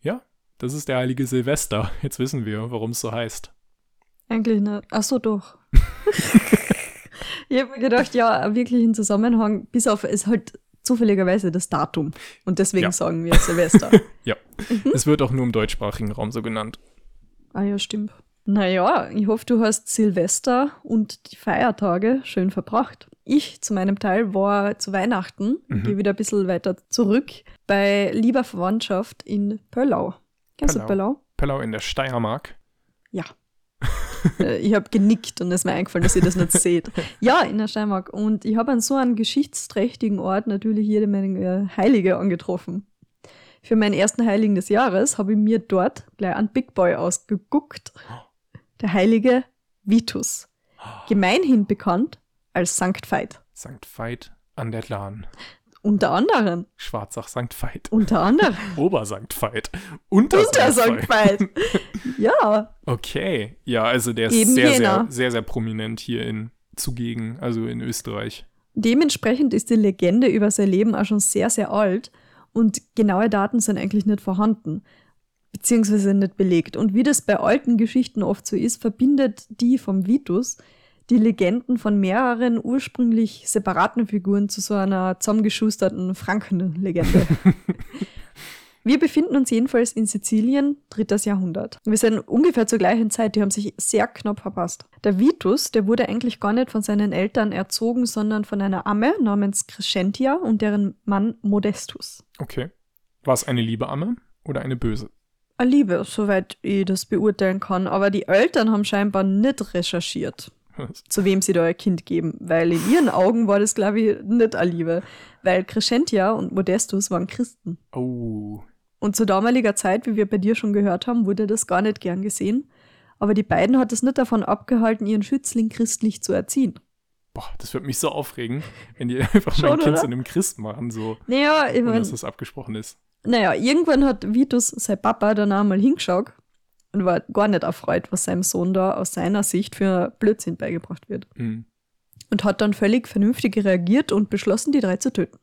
Ja, das ist der heilige Silvester. Jetzt wissen wir, warum es so heißt. Eigentlich nicht. Ach so, doch. ich habe mir gedacht, ja, wirklich im Zusammenhang, bis auf es halt zufälligerweise das Datum. Und deswegen Ja. sagen wir Silvester. Ja, es wird auch nur im deutschsprachigen Raum so genannt. ah ja, stimmt. Naja, ich hoffe, du hast Silvester und die Feiertage schön verbracht. Ich zu meinem Teil war zu Weihnachten, Mhm. gehe wieder ein bisschen weiter zurück, bei lieber Verwandtschaft in Pöllau. Kennst du Pöllau. Pöllau? In der Steiermark. Ja. Äh, ich habe genickt und es ist mir eingefallen, dass ihr das nicht seht. Ja, in der Steiermark. Und ich habe an so einem geschichtsträchtigen Ort natürlich jede Menge Heilige angetroffen. Für meinen ersten Heiligen des Jahres habe ich mir dort gleich einen Big Boy ausgeguckt. Der heilige Vitus. Gemeinhin bekannt als Sankt Veit. St. Veit an der Lahn. Unter anderem. Schwarzach St. Veit. Unter anderem. Ober St. Veit. Unter, Unter St. Veit. ja. Okay. Ja, also der ist Eben sehr, sehr, jener. sehr, sehr prominent hier in zugegen, also in Österreich. Dementsprechend ist die Legende über sein Leben auch schon sehr, sehr alt und genaue Daten sind eigentlich nicht vorhanden, beziehungsweise nicht belegt. Und wie das bei alten Geschichten oft so ist, verbindet die vom Vitus die Legenden von mehreren ursprünglich separaten Figuren zu so einer zusammengeschusterten Franken-Legende. Wir befinden uns jedenfalls in Sizilien, drittes Jahrhundert. Wir sind ungefähr zur gleichen Zeit, die haben sich sehr knapp verpasst. Der Vitus, der wurde eigentlich gar nicht von seinen Eltern erzogen, sondern von einer Amme namens Crescentia und deren Mann Modestus. Okay. War es eine liebe Amme oder eine böse? Eine Liebe, soweit ich das beurteilen kann, aber die Eltern haben scheinbar nicht recherchiert, zu wem sie da ihr Kind geben, weil in ihren Augen war das, glaube ich, nicht eine Liebe, weil Crescentia und Modestus waren Christen. Oh. Und zu damaliger Zeit, wie wir bei dir schon gehört haben, wurde das gar nicht gern gesehen. Aber die beiden hat es nicht davon abgehalten, ihren Schützling christlich zu erziehen. Boah, das wird mich so aufregen, wenn die einfach Schon, mein Kind oder? zu einem Christ machen, so, Naja, ich mein, dass das abgesprochen ist. Naja, irgendwann hat Vitus sein Papa dann einmal hingeschaut und war gar nicht erfreut, was seinem Sohn da aus seiner Sicht für Blödsinn beigebracht wird. Hm. Und hat dann völlig vernünftig reagiert und beschlossen, die drei zu töten.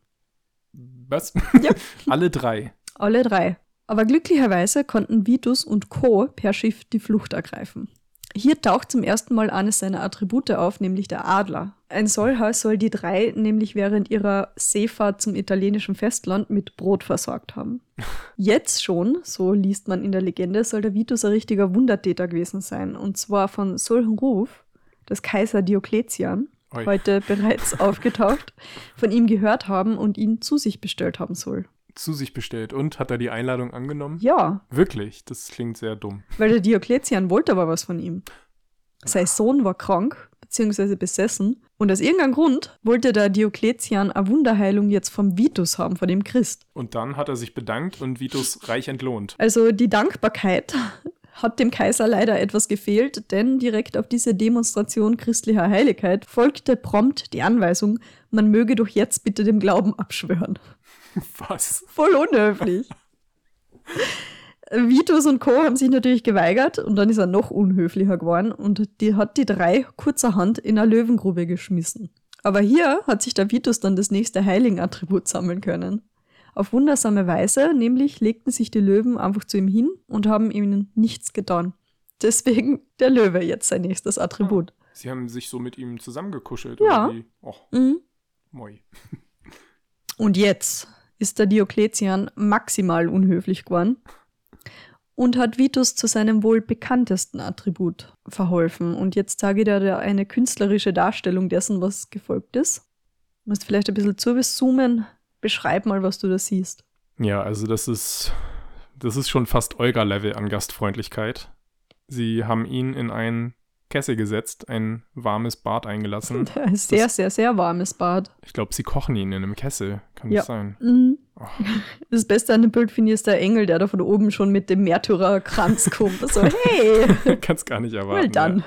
Was? Ja. Alle drei. Alle drei. Aber glücklicherweise konnten Vitus und Co. per Schiff die Flucht ergreifen. Hier taucht zum ersten Mal eines seiner Attribute auf, nämlich der Adler. Ein solcher soll die drei nämlich während ihrer Seefahrt zum italienischen Festland mit Brot versorgt haben. Jetzt schon, so liest man in der Legende, soll der Vitus ein richtiger Wundertäter gewesen sein. Und zwar von solchem Ruf, dass Kaiser Diokletian, heute bereits aufgetaucht, von ihm gehört haben und ihn zu sich bestellt haben soll. Zu sich bestellt. Und hat er die Einladung angenommen? Ja, Wirklich? Das klingt sehr dumm. weil der Diokletian wollte aber was von ihm. Sein Sohn war krank, beziehungsweise besessen, und aus irgendeinem Grund wollte der Diokletian eine Wunderheilung jetzt vom Vitus haben, von dem Christ. Und dann hat er sich bedankt und Vitus reich entlohnt. Also die Dankbarkeit hat dem Kaiser leider etwas gefehlt, denn direkt auf diese Demonstration christlicher Heiligkeit folgte prompt die Anweisung, man möge doch jetzt bitte dem Glauben abschwören. Was? Voll unhöflich. Vitus und Co. haben sich natürlich geweigert und dann ist er noch unhöflicher geworden und die hat die drei kurzerhand in eine Löwengrube geschmissen. Aber hier hat sich der Vitus dann das nächste Heiligenattribut sammeln können. Auf wundersame Weise, nämlich legten sich die Löwen einfach zu ihm hin und haben ihnen nichts getan. Deswegen der Löwe jetzt sein nächstes Attribut. Sie haben sich so mit ihm zusammengekuschelt. Ja. Oder wie? Och, Mhm. moi. Und jetzt ist der Diokletian maximal unhöflich geworden und hat Vitus zu seinem wohl bekanntesten Attribut verholfen. Und jetzt sage ich dir eine künstlerische Darstellung dessen, was gefolgt ist. Du musst vielleicht ein bisschen zoomen. Beschreib mal, was du da siehst. Ja, also das ist, das ist schon fast Olga-Level an Gastfreundlichkeit. Sie haben ihn in ein Kessel gesetzt, ein warmes Bad eingelassen. Ein sehr, sehr, sehr warmes Bad. Ich glaube, sie kochen ihn in einem Kessel. Kann Ja. das sein? Mhm. Oh. Das Beste an dem Bild finde ich ist der Engel, der da von oben schon mit dem Märtyrerkranz kommt. So, hey! Kann's gar nicht erwarten. Well done.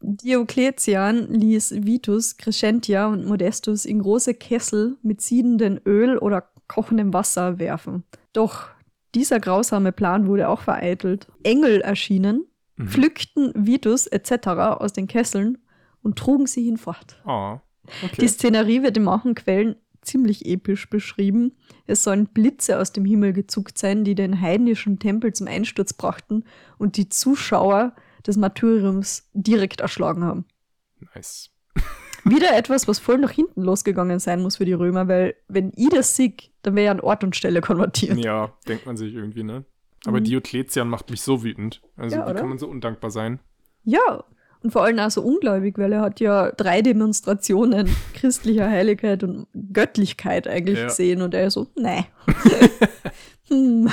Diokletian ließ Vitus, Crescentia und Modestus in große Kessel mit siedendem Öl oder kochendem Wasser werfen. Doch dieser grausame Plan wurde auch vereitelt. Engel erschienen, Ja. Mhm. pflückten Vitus etc. aus den Kesseln und trugen sie hinfort. Oh, Die okay. Szenerie wird in manchen Quellen ziemlich episch beschrieben. Es sollen Blitze aus dem Himmel gezuckt sein, die den heidnischen Tempel zum Einsturz brachten und die Zuschauer des Martyriums direkt erschlagen haben. Nice. Wieder etwas, was voll nach hinten losgegangen sein muss für die Römer, weil wenn ich das sieg, dann wäre ja an Ort und Stelle konvertiert. Ja, denkt man sich irgendwie, ne? Aber Mhm. Diokletian macht mich so wütend. Also, Ja, wie oder? kann man so undankbar sein? Ja, und vor allem auch so ungläubig, weil er hat ja drei Demonstrationen christlicher Heiligkeit und Göttlichkeit eigentlich Ja. gesehen und er so, nee. hm.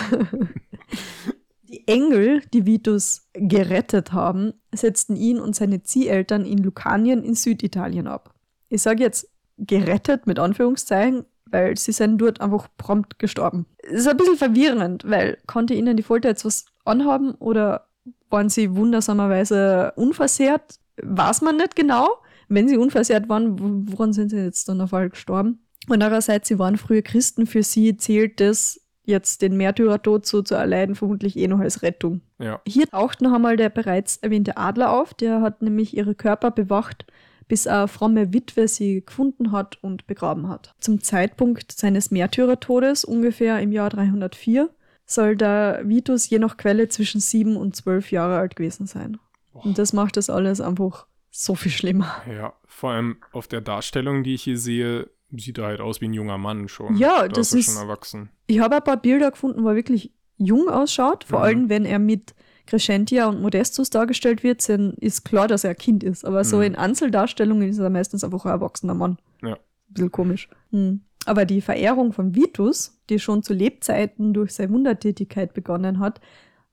Die Engel, die Vitus gerettet haben, setzten ihn und seine Zieheltern in Lucanien in Süditalien ab. Ich sage jetzt gerettet mit Anführungszeichen, weil sie sind dort einfach prompt gestorben. Es ist ein bisschen verwirrend, weil konnte ihnen die Folter jetzt was anhaben oder waren sie wundersamerweise unversehrt? Weiß man nicht genau. Wenn sie unversehrt waren, woran sind sie jetzt dann auf einmal gestorben? Und andererseits, sie waren früher Christen, für sie zählt das jetzt den Märtyrertod so zu erleiden vermutlich eh noch als Rettung. Ja. Hier taucht noch einmal der bereits erwähnte Adler auf, der hat nämlich ihre Körper bewacht, bis eine fromme Witwe sie gefunden hat und begraben hat. Zum Zeitpunkt seines Märtyrertodes, ungefähr im Jahr 304, soll der Vitus je nach Quelle zwischen sieben und zwölf Jahre alt gewesen sein. Boah. Und das macht das alles einfach so viel schlimmer. Ja, vor allem auf der Darstellung, die ich hier sehe, sieht er halt aus wie ein junger Mann schon. Ja, da das ist ist- schon erwachsen. Ich habe ein paar Bilder gefunden, wo er wirklich jung ausschaut. Vor Mhm. allem, wenn er mit Crescentia und Modestus dargestellt wird, dann ist klar, dass er ein Kind ist. Aber so Mhm. in Einzeldarstellungen ist er meistens einfach ein erwachsener Mann. Ja. Ein bisschen komisch. Hm. Aber die Verehrung von Vitus, die schon zu Lebzeiten durch seine Wundertätigkeit begonnen hat,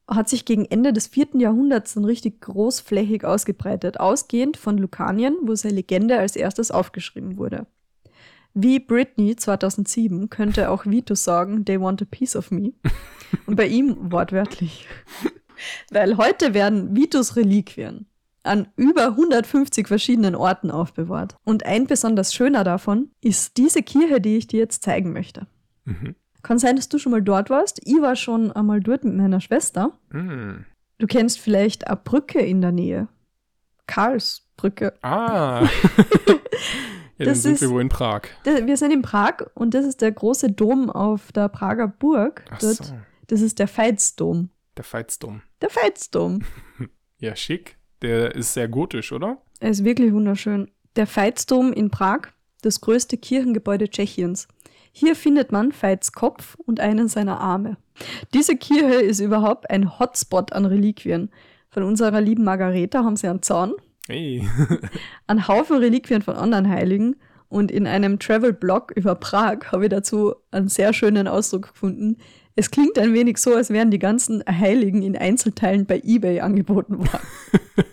hat sich gegen Ende des vierten Jahrhunderts dann richtig großflächig ausgebreitet, ausgehend von Lucanien, wo seine Legende als erstes aufgeschrieben wurde. Wie Britney 2007 könnte auch Vitus sagen, they want a piece of me. Und bei ihm wortwörtlich. Weil heute werden Vitus Reliquien an über 150 verschiedenen Orten aufbewahrt. Und ein besonders schöner davon ist diese Kirche, die ich dir jetzt zeigen möchte. Mhm. Kann sein, dass du schon mal dort warst. Ich war schon einmal dort mit meiner Schwester. Hm. Du kennst vielleicht eine Brücke in der Nähe. Karlsbrücke. Ah. ja, Das sind ist- wir wohl in Prag. Wir sind in Prag und das ist der große Dom auf der Prager Burg. Ach Dort, so, Das ist der Veitsdom. der Veitsdom. Der Veitsdom. Ja, schick. Der ist sehr gotisch, oder? Er ist wirklich wunderschön. Der Veitsdom in Prag, das größte Kirchengebäude Tschechiens. Hier findet man Veits Kopf und einen seiner Arme. Diese Kirche ist überhaupt ein Hotspot an Reliquien. Von unserer lieben Margareta haben sie einen Zaun, Hey. einen Haufen Reliquien von anderen Heiligen und in einem Travel-Blog über Prag habe ich dazu einen sehr schönen Ausdruck gefunden. Es klingt ein wenig so, als wären die ganzen Heiligen in Einzelteilen bei eBay angeboten worden.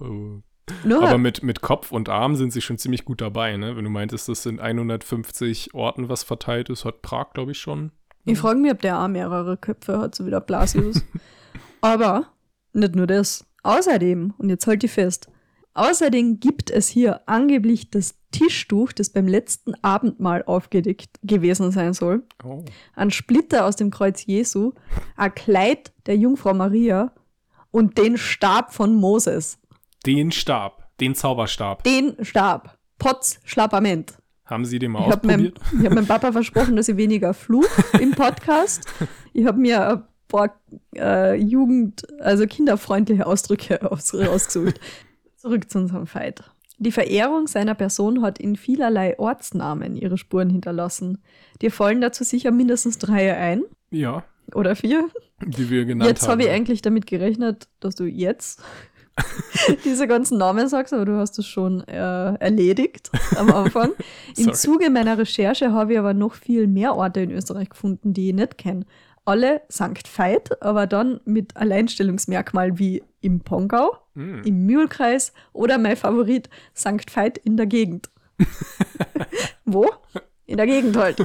Oh. Aber mit, mit Kopf und Arm sind sie schon ziemlich gut dabei, ne? Wenn du meintest, das sind 150 Orten, was verteilt ist, hat Prag, glaube ich, schon. Ich frage mich, ob der auch mehrere Köpfe hat, so wie der Blasius. Aber nicht nur das. Außerdem, und jetzt halt die fest, außerdem gibt es hier angeblich das Tischtuch, das beim letzten Abendmahl aufgedeckt gewesen sein soll, Oh. ein Splitter aus dem Kreuz Jesu, ein Kleid der Jungfrau Maria und den Stab von Moses. Den Stab, den Zauberstab. Den Stab. Potz Schlappament. Haben sie den mal Ich habe meinem, ausprobiert? ich hab meinem Papa versprochen, dass ich weniger fluch im Podcast. Ich habe mir ein paar äh, Jugend-, also kinderfreundliche Ausdrücke aus, rausgesucht. Zurück zu unserem Fight. Die Verehrung seiner Person hat in vielerlei Ortsnamen ihre Spuren hinterlassen. Dir fallen dazu sicher mindestens drei ein Ja, oder vier. die wir genannt Jetzt haben. habe ich eigentlich damit gerechnet, dass du jetzt diese ganzen Namen sagst, aber du hast es schon äh, erledigt am Anfang. Im. Zuge meiner Recherche habe ich aber noch viel mehr Orte in Österreich gefunden, die ich nicht kenne. Alle St. Veit, aber dann mit Alleinstellungsmerkmal wie im Pongau, Hm. im Mühlkreis oder mein Favorit St. Veit in der Gegend. Wo? In der Gegend halt.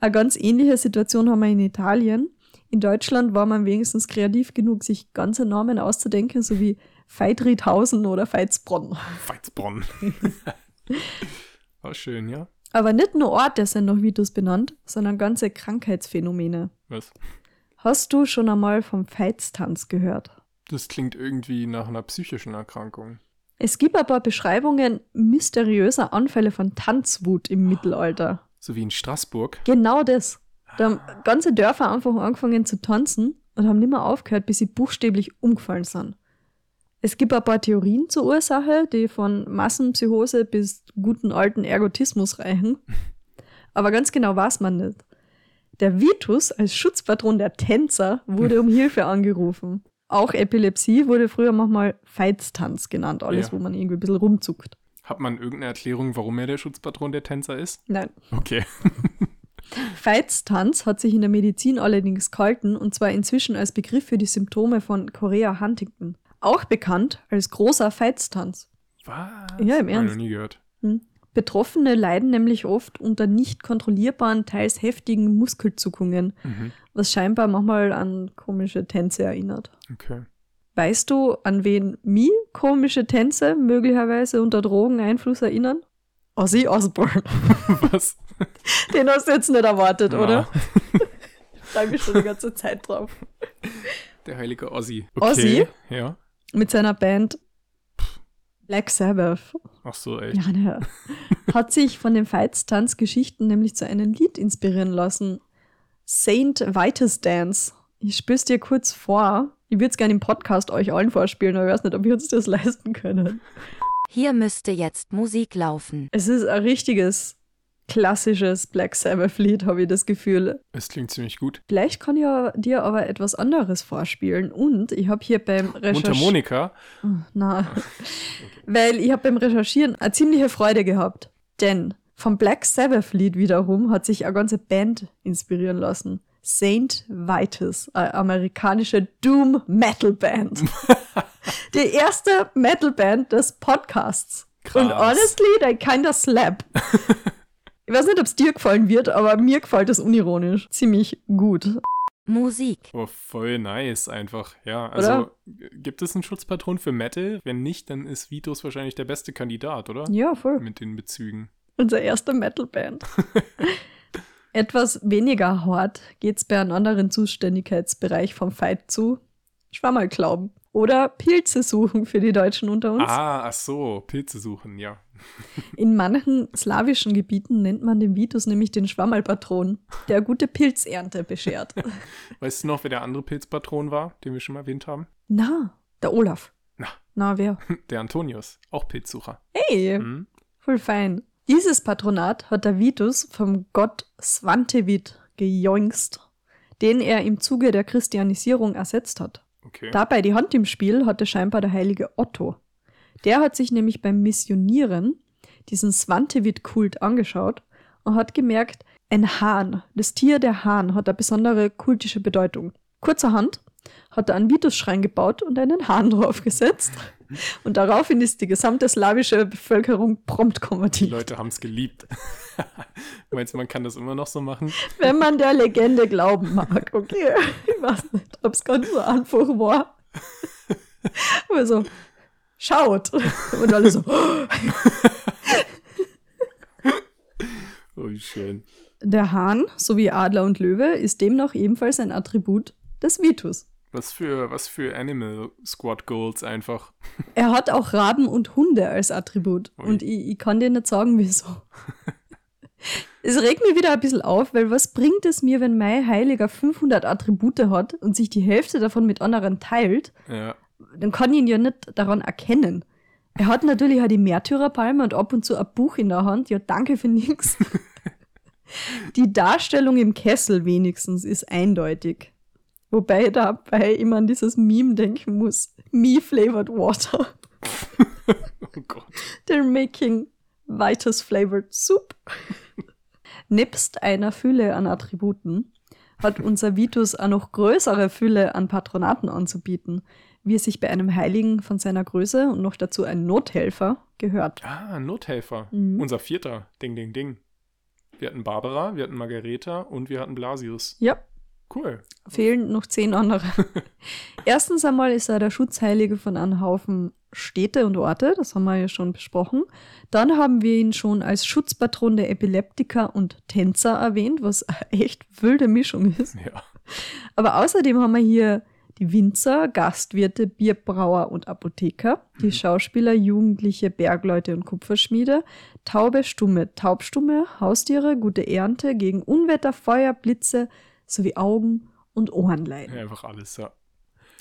Eine ganz ähnliche Situation haben wir in Italien. In Deutschland war man wenigstens kreativ genug, sich ganze Namen auszudenken, so wie Veidriedhausen oder Veitsbronn. Veitsbronn. War schön, ja? Aber nicht nur Orte sind nach Vitus benannt, sondern ganze Krankheitsphänomene. Was? Hast du schon einmal vom Veitstanz gehört? Das klingt irgendwie nach einer psychischen Erkrankung. Es gibt aber Beschreibungen mysteriöser Anfälle von Tanzwut im Mittelalter. So wie in Straßburg. Genau das. Da haben ganze Dörfer einfach angefangen zu tanzen und haben nicht mehr aufgehört, bis sie buchstäblich umgefallen sind. Es gibt ein paar Theorien zur Ursache, die von Massenpsychose bis guten alten Ergotismus reichen. Aber ganz genau weiß man nicht. Der Vitus als Schutzpatron der Tänzer wurde um Hilfe angerufen. Auch Epilepsie wurde früher manchmal Veitstanz genannt, alles, Ja. wo man irgendwie ein bisschen rumzuckt. Hat man irgendeine Erklärung, warum er der Schutzpatron der Tänzer ist? Nein. Okay. Veitstanz hat sich in der Medizin allerdings gehalten und zwar inzwischen als Begriff für die Symptome von Chorea Huntington. Auch bekannt als großer Veitstanz. Was? Ja, im Hab ich Ernst. noch nie gehört. Betroffene leiden nämlich oft unter nicht kontrollierbaren, teils heftigen Muskelzuckungen, Mhm. was scheinbar manchmal an komische Tänze erinnert. Okay. Weißt du, an wen mich komische Tänze möglicherweise unter Drogeneinfluss erinnern? Ozzy Osbourne. Was? Den hast du jetzt nicht erwartet, Ja. oder? Ich freue mich schon die ganze Zeit drauf. Der heilige Ozzy. Ozzy? Ja. Mit seiner Band Black Sabbath. Ach so, echt. Ja, der hat sich von den Feitstanz-Geschichten nämlich zu einem Lied inspirieren lassen. Saint Vitus Dance. Ich spür's dir kurz vor. Ich würde es gerne im Podcast euch allen vorspielen, aber ich weiß nicht, ob wir uns das leisten können. Hier müsste jetzt Musik laufen. Es ist ein richtiges, klassisches Black Sabbath-Lied, habe ich das Gefühl. Es klingt ziemlich gut. Vielleicht kann ich dir aber etwas anderes vorspielen. Und ich habe hier beim Recherchieren. Mundharmonika. Na, weil ich habe beim Recherchieren eine ziemliche Freude gehabt. Denn vom Black Sabbath Lied wiederum hat sich eine ganze Band inspirieren lassen. Saint Vitus, eine amerikanische Doom Metal Band. Die erste Metal Band des Podcasts. Krass. Und honestly, they kinda slap. ich weiß nicht, ob es dir gefallen wird, aber mir gefällt es unironisch. Ziemlich gut. Musik. Oh, voll nice einfach. Ja, also g- gibt es einen Schutzpatron für Metal? Wenn nicht, dann ist Vitus wahrscheinlich der beste Kandidat, oder? Ja, voll. Mit den Bezügen. Unsere erste Metalband. Etwas weniger hart geht's bei einem anderen Zuständigkeitsbereich vom Fight zu. Schwammerglauben. Oder Pilze suchen für die Deutschen unter uns. Ah, ach so, Pilze suchen, ja. In manchen slawischen Gebieten nennt man den Vitus nämlich den Schwammerlpatron, der gute Pilzernte beschert. Weißt du noch, wer der andere Pilzpatron war, den wir schon mal erwähnt haben? Na, der Olaf. Na. Na, wer? Der Antonius, auch Pilzsucher. Hey, Hm? voll fein. Dieses Patronat hat der Vitus vom Gott Svantevit gejoingst, den er im Zuge der Christianisierung ersetzt hat. Okay. Dabei die Hand im Spiel hatte scheinbar der heilige Otto. Der hat sich nämlich beim Missionieren diesen Svantevit-Kult angeschaut und hat gemerkt, ein Hahn, das Tier der Hahn, hat eine besondere kultische Bedeutung. Kurzerhand hat er einen Vitusschrein gebaut und einen Hahn draufgesetzt. Und daraufhin ist die gesamte slawische Bevölkerung prompt Die konvertiert. Leute haben es geliebt. Meinst du, man kann das immer noch so machen? Wenn man der Legende glauben mag, okay. Ich weiß nicht, ob es ganz so einfach war. Also, schaut. Und alle so, Oh, wie schön. der Hahn sowie Adler und Löwe ist demnach ebenfalls ein Attribut des Vitus. Was für, was für Animal Squad Goals einfach. Er hat auch Raben und Hunde als Attribut. Ui. Und ich, ich kann dir nicht sagen, wieso. es regt mich wieder ein bisschen auf, weil was bringt es mir, wenn mein Heiliger 500 Attribute hat und sich die Hälfte davon mit anderen teilt? Ja. dann kann ich ihn ja nicht daran erkennen. Er hat natürlich auch die Märtyrerpalme und ab und zu ein Buch in der Hand. Ja, danke für nix. die Darstellung im Kessel wenigstens ist eindeutig. Wobei ich dabei immer an dieses Meme denken muss. Me flavored water. Oh Gott. They're making Vitus flavored soup. Nebst einer Fülle an Attributen hat unser Vitus eine noch größere Fülle an Patronaten anzubieten, wie es sich bei einem Heiligen von seiner Größe und noch dazu ein Nothelfer gehört. Ah, Nothelfer. Mhm. Unser vierter. Ding, ding, ding. Wir hatten Barbara, wir hatten Margareta und wir hatten Blasius. Ja, Cool. fehlen noch zehn andere. Erstens einmal ist er der Schutzheilige von einem Haufen Städte und Orte, das haben wir ja schon besprochen. Dann haben wir ihn schon als Schutzpatron der Epileptiker und Tänzer erwähnt, was eine echt wilde Mischung ist. Ja. Aber außerdem haben wir hier die Winzer, Gastwirte, Bierbrauer und Apotheker, die Schauspieler, Jugendliche, Bergleute und Kupferschmiede, Taube, Stumme, Taubstumme, Haustiere, gute Ernte gegen Unwetter, Feuer, Blitze sowie Augen und Ohrenleiden. ja. Einfach alles, ja.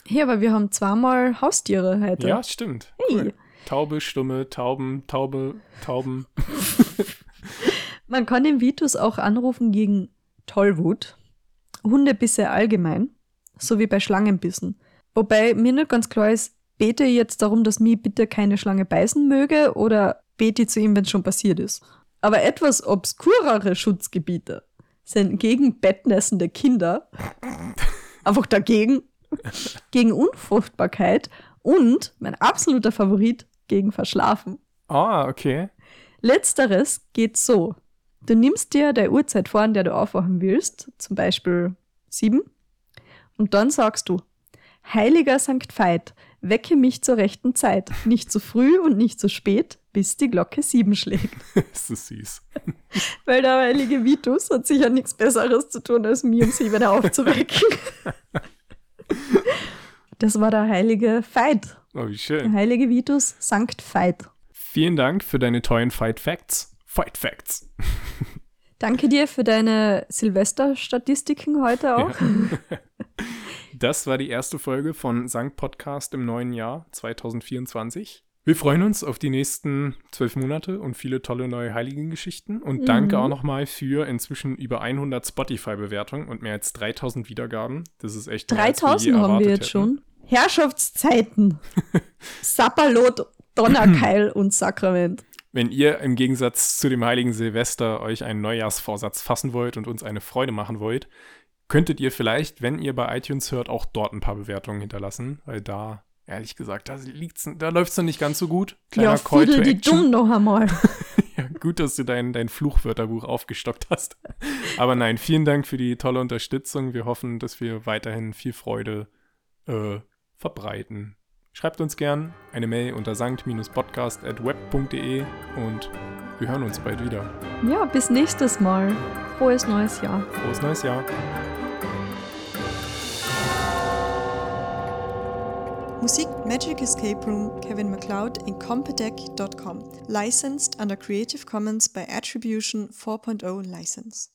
Hey, aber wir haben zweimal Haustiere heute. Ja, stimmt. Hey. Cool. Taube, Stumme, Tauben, Taube, Tauben. Man kann den Vitus auch anrufen gegen Tollwut, Hundebisse allgemein, sowie bei Schlangenbissen. Wobei mir nicht ganz klar ist, bete ich jetzt darum, dass mir bitte keine Schlange beißen möge oder bete ich zu ihm, wenn es schon passiert ist. Aber etwas obskurere Schutzgebiete sind gegen bettnässende Kinder, einfach dagegen, gegen Unfruchtbarkeit und mein absoluter Favorit gegen Verschlafen. Ah, okay. Letzteres geht so. Du nimmst dir der Uhrzeit vor, an der du aufwachen willst, zum Beispiel sieben, und dann sagst du, Heiliger Sankt Veit, Wecke mich zur rechten Zeit. Nicht zu früh und nicht zu spät, bis die Glocke sieben schlägt. das ist süß. Weil der heilige Vitus hat sicher nichts Besseres zu tun, als mir um sie wieder aufzuwecken. Das war der heilige Veit. Oh, wie Der schön. heilige Vitus Sankt Veit. Vielen Dank für deine tollen Fight Facts. Fight Facts. Danke dir für deine Silvesterstatistiken heute auch. Das war die erste Folge von Sankt Podcast im neuen Jahr 2024. Wir freuen uns auf die nächsten zwölf Monate und viele tolle neue Heiligengeschichten. Und danke Mhm. auch nochmal für inzwischen über 100 Spotify-Bewertungen und mehr als 3000 Wiedergaben. Das ist echt mehr, als wir je 3000 haben wir jetzt hätten. schon. Herrschaftszeiten. Sapperlot, Donnerkeil und Sakrament. Wenn ihr im Gegensatz zu dem heiligen Silvester euch einen Neujahrsvorsatz fassen wollt und uns eine Freude machen wollt, könntet ihr vielleicht, wenn ihr bei iTunes hört, auch dort ein paar Bewertungen hinterlassen, weil da, ehrlich gesagt, da, da läuft es noch nicht ganz so gut. Kleiner ja, Call to die dumm noch einmal. Ja, gut, dass du dein, dein Fluchwörterbuch aufgestockt hast. Aber nein, vielen Dank für die tolle Unterstützung. Wir hoffen, dass wir weiterhin viel Freude äh, verbreiten. Schreibt uns gern eine Mail unter sankt-podcast.web.de und wir hören uns bald wieder. Ja, bis nächstes Mal. Frohes neues Jahr. Frohes neues Jahr. Musik Magic Escape Room Kevin MacLeod in Compedec.com. Licensed under Creative Commons by Attribution 4.0 license.